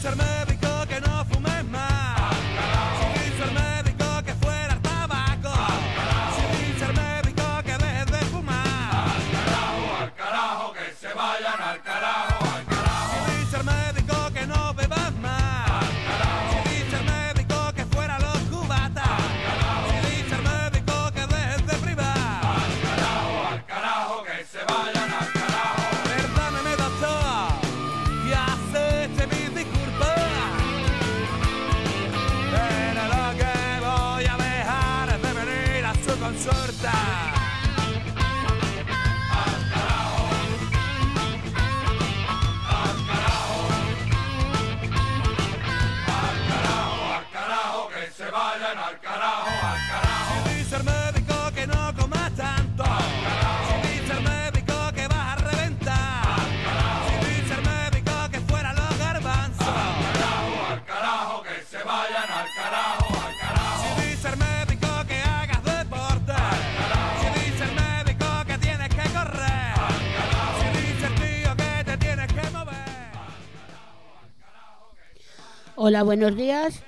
serme Hola, buenos días.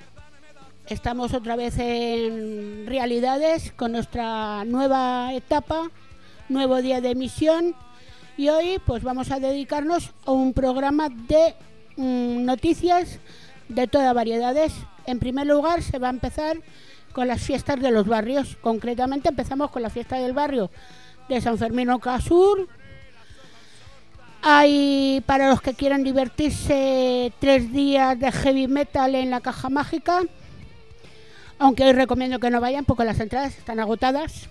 Estamos otra vez en Realidades con nuestra nueva etapa, nuevo día de emisión y hoy pues vamos a dedicarnos a un programa de mm, noticias de todas variedades. En primer lugar se va a empezar con las fiestas de los barrios. Concretamente empezamos con la fiesta del barrio de San Fermín Casur, hay para los que quieran divertirse tres días de heavy metal en la caja mágica. Aunque hoy recomiendo que no vayan porque las entradas están agotadas.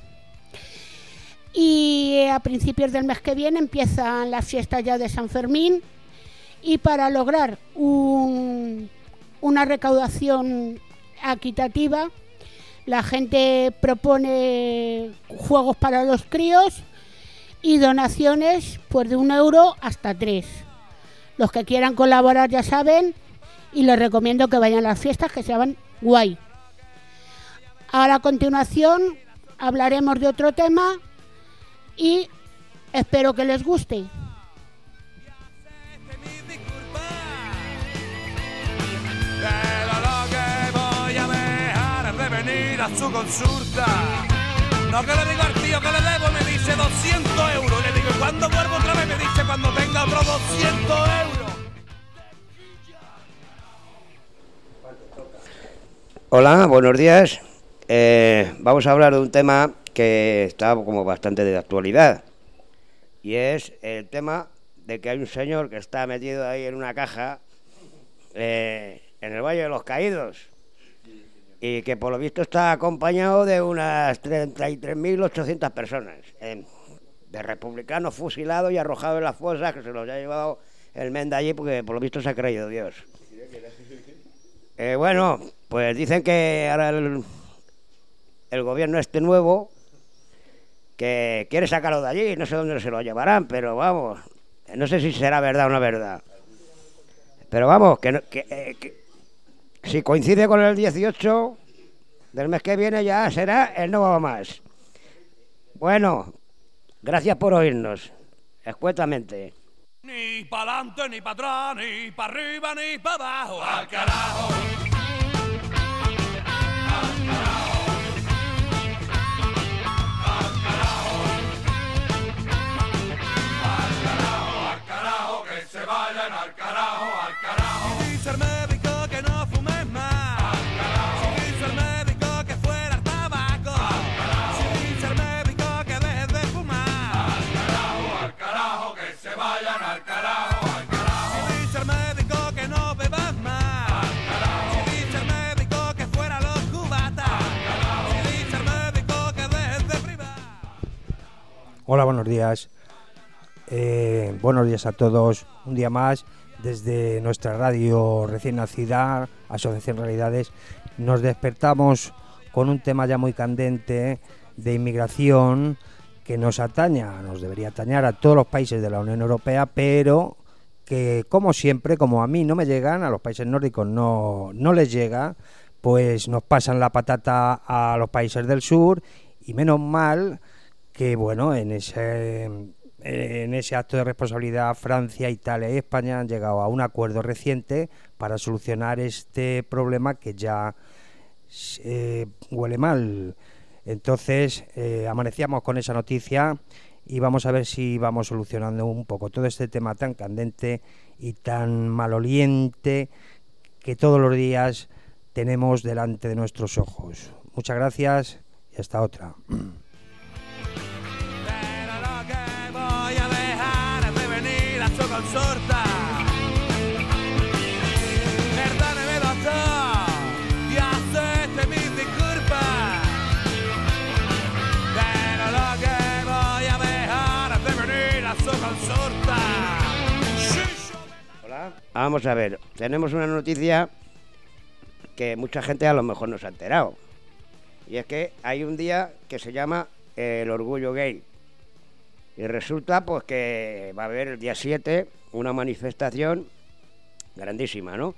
Y a principios del mes que viene empiezan las fiestas ya de San Fermín. Y para lograr un- una recaudación equitativa, la gente propone juegos para los críos y donaciones pues de un euro hasta tres. Los que quieran colaborar ya saben y les recomiendo que vayan a las fiestas que se llaman guay. Ahora a continuación hablaremos de otro tema y espero que les guste. A su consulta. Hola, buenos días. Eh, vamos a hablar de un tema que está como bastante de actualidad. Y es el tema de que hay un señor que está metido ahí en una caja eh, en el Valle de los Caídos. Y que por lo visto está acompañado de unas 33.800 personas. eh, de republicanos fusilados y arrojados en las fosas que se los ha llevado el Menda allí porque por lo visto se ha creído Dios. Eh, bueno, pues dicen que ahora el, el gobierno este nuevo que quiere sacarlo de allí, no sé dónde se lo llevarán, pero vamos, no sé si será verdad o no verdad. Pero vamos, que, eh, si coincide con el 18 del mes que viene ya será el no va más. Bueno, gracias por oírnos, escuetamente. Ni para adelante, ni para atrás, ni para arriba, ni para abajo. Al carajo. Al carajo, que se vayan al carajo, Hola, buenos días. Eh, buenos días a todos. Un día más desde nuestra radio recién nacida, Asociación Realidades. Nos despertamos con un tema ya muy candente de inmigración que nos ataña, nos debería atañar a todos los países de la Unión Europea, pero que como siempre, como a mí no me llegan, a los países nórdicos no, no les llega, pues nos pasan la patata a los países del sur y menos mal que bueno, en ese en ese acto de responsabilidad Francia, Italia y España han llegado a un acuerdo reciente para solucionar este problema que ya eh, huele mal. Entonces, eh, amanecíamos con esa noticia y vamos a ver si vamos solucionando un poco todo este tema tan candente y tan maloliente que todos los días tenemos delante de nuestros ojos. Muchas gracias y hasta otra. venir a su consulta. Perdóneme, doctor, y acepte mis disculpas. Pero lo que voy a dejar es de venir a su consulta. Sí, yo- Hola. Vamos a ver, tenemos una noticia que mucha gente a lo mejor no se ha enterado. Y es que hay un día que se llama el orgullo gay. Y resulta pues que va a haber el día 7 una manifestación grandísima, ¿no?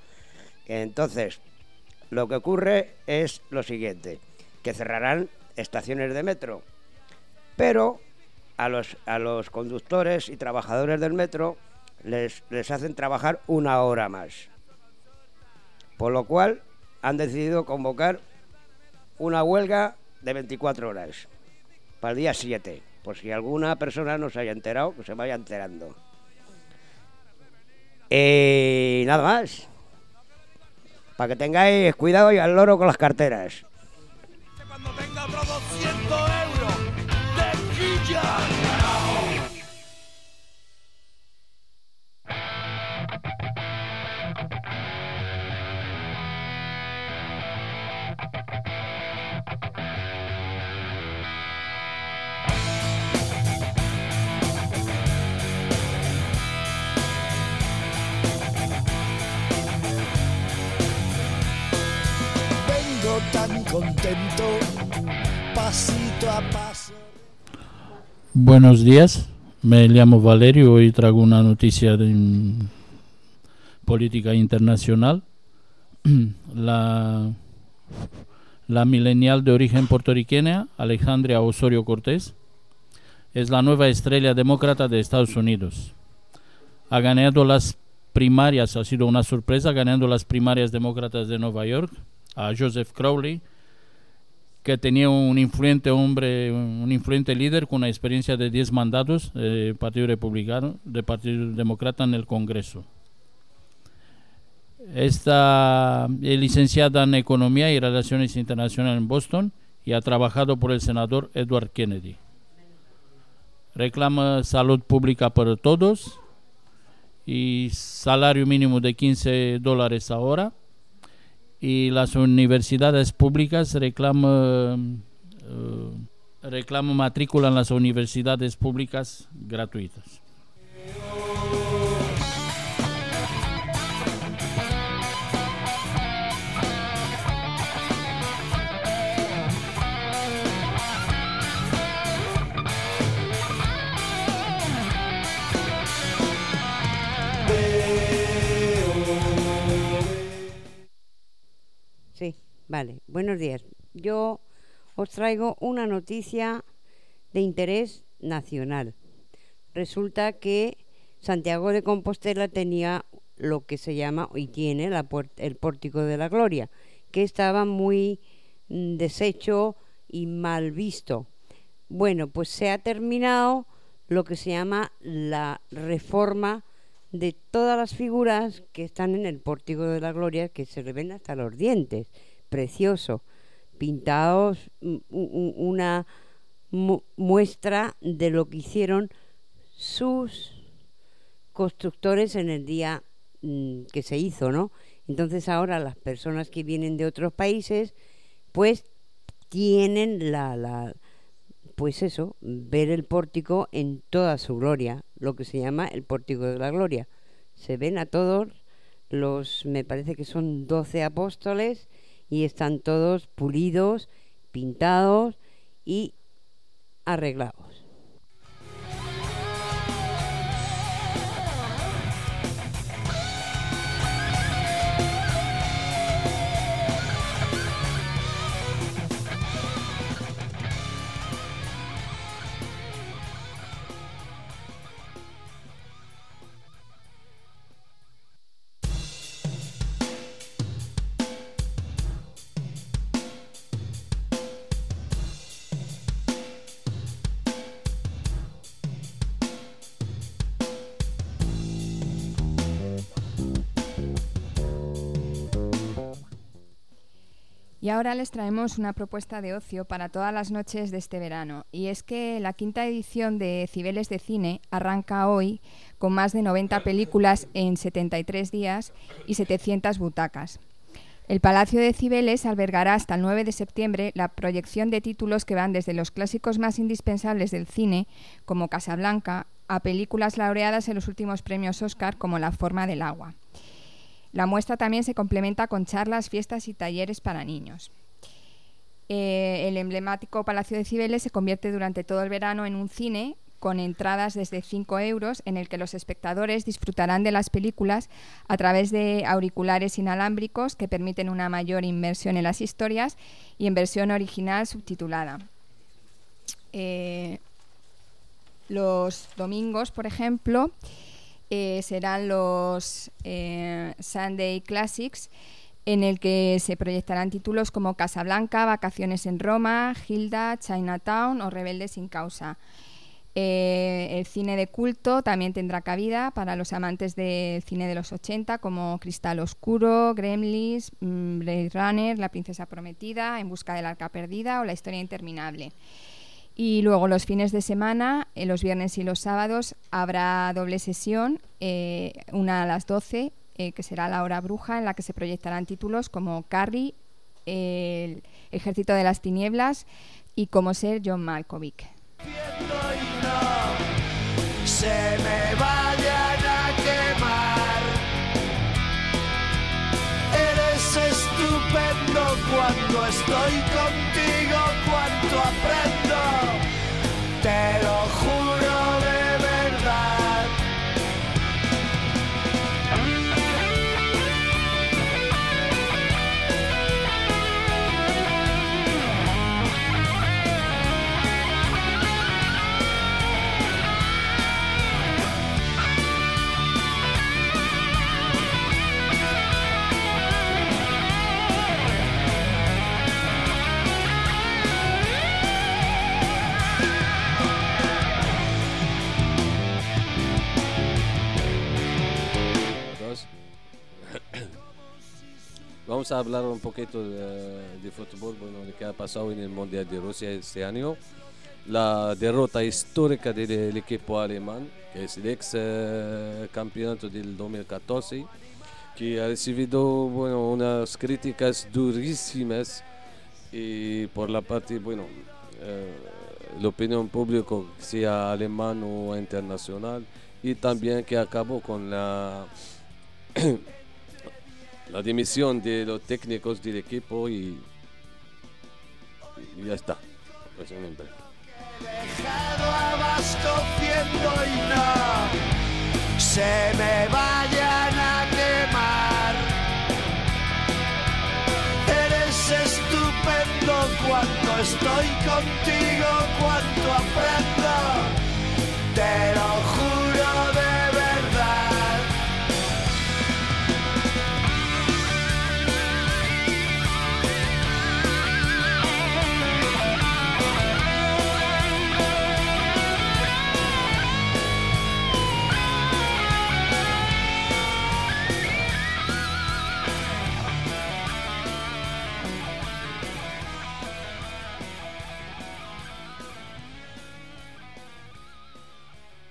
Entonces, lo que ocurre es lo siguiente, que cerrarán estaciones de metro, pero a los, a los conductores y trabajadores del metro les, les hacen trabajar una hora más. Por lo cual han decidido convocar una huelga de 24 horas para el día 7. Por si alguna persona no se haya enterado, que se vaya enterando. Y nada más. Para que tengáis cuidado y al loro con las carteras. Contento, pasito a paso. Buenos días, me llamo Valerio y traigo una noticia de política internacional. La, la milenial de origen puertorriqueña, Alejandra Osorio Cortés, es la nueva estrella demócrata de Estados Unidos. Ha ganado las primarias, ha sido una sorpresa, ganando las primarias demócratas de Nueva York a Joseph Crowley, que tenía un influente hombre, un influente líder con una experiencia de 10 mandatos del Partido Republicano, del Partido Demócrata en el Congreso. Está es licenciada en Economía y Relaciones Internacionales en Boston y ha trabajado por el senador Edward Kennedy. Reclama salud pública para todos y salario mínimo de 15 dólares ahora y las universidades públicas reclaman eh, reclama matrícula en las universidades públicas gratuitas. Vale. Buenos días. Yo os traigo una noticia de interés nacional. Resulta que Santiago de Compostela tenía lo que se llama y tiene el pórtico de la gloria, que estaba muy mm, deshecho y mal visto. Bueno, pues se ha terminado lo que se llama la reforma de todas las figuras que están en el pórtico de la gloria, que se le ven hasta los dientes, precioso, pintados, mm, una mu- muestra de lo que hicieron sus constructores en el día mm, que se hizo, ¿no? Entonces ahora las personas que vienen de otros países, pues tienen la, la pues eso, ver el pórtico en toda su gloria, lo que se llama el pórtico de la gloria. Se ven a todos los, me parece que son 12 apóstoles y están todos pulidos, pintados y arreglados. Y ahora les traemos una propuesta de ocio para todas las noches de este verano. Y es que la quinta edición de Cibeles de Cine arranca hoy con más de 90 películas en 73 días y 700 butacas. El Palacio de Cibeles albergará hasta el 9 de septiembre la proyección de títulos que van desde los clásicos más indispensables del cine, como Casablanca, a películas laureadas en los últimos premios Oscar, como La forma del agua. La muestra también se complementa con charlas, fiestas y talleres para niños. Eh, el emblemático Palacio de Cibeles se convierte durante todo el verano en un cine con entradas desde 5 euros en el que los espectadores disfrutarán de las películas a través de auriculares inalámbricos que permiten una mayor inmersión en las historias y en versión original subtitulada. Eh, los domingos, por ejemplo, eh, serán los eh, Sunday Classics, en el que se proyectarán títulos como Casablanca, Vacaciones en Roma, Hilda, Chinatown o Rebelde sin causa. Eh, el cine de culto también tendrá cabida para los amantes del cine de los 80 como Cristal Oscuro, Gremlins, mm, Blade Runner, La Princesa Prometida, En Busca del Arca Perdida o La Historia Interminable. Y luego los fines de semana, eh, los viernes y los sábados, habrá doble sesión, eh, una a las 12, que será la hora bruja, en la que se proyectarán títulos como Carrie, El Ejército de las Tinieblas y Cómo ser John Malkovich. Eres estupendo cuando estoy contigo, cuanto aprendo. Te lo juro Vamos a hablar un poquito de, de fútbol, bueno, de ha pasado en el Mundial de Rusia este año. La derrota histórica del, del equipo alemán, que es el ex eh, campeonato del 2014, que ha recibido bueno, unas críticas durísimas y por la parte, bueno, eh, la opinión pública, sea alemán o internacional, y también que acabó con la la dimisión de los técnicos del equipo y, y ya está. Abasteciendo y no se me vayan a quemar. Eres estupendo cuando estoy contigo, cuando aprendo